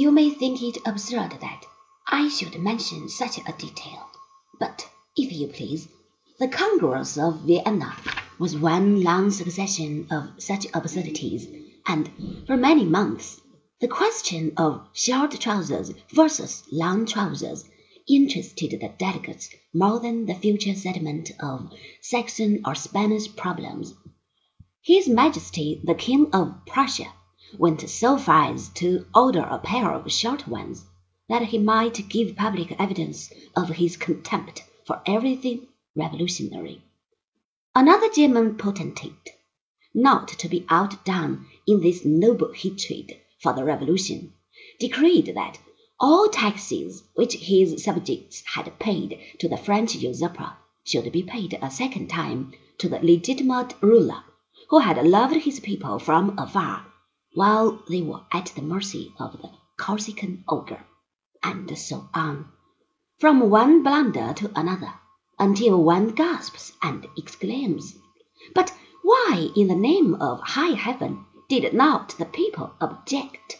You may think it absurd that I should mention such a detail, but, if you please, the Congress of Vienna was one long succession of such absurdities, and for many months the question of short trousers versus long trousers interested the delegates more than the future settlement of Saxon or Spanish problems. His Majesty the King of Prussia went so far as to order a pair of short ones, that he might give public evidence of his contempt for everything revolutionary. Another German potentate, not to be outdone in this noble hatred for the revolution, decreed that all taxes which his subjects had paid to the French usurper should be paid a second time to the legitimate ruler who had loved his people from afar while they were at the mercy of the Corsican ogre, and so on, from one blunder to another, until one gasps and exclaims, But why, in the name of high heaven, did not the people object?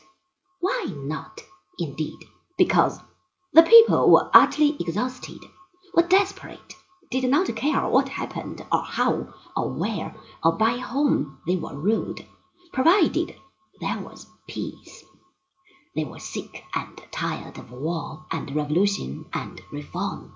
Why not, indeed? Because the people were utterly exhausted, were desperate, did not care what happened, or how, or where, or by whom they were ruled, provided there was peace. They were sick and tired of war and revolution and reform.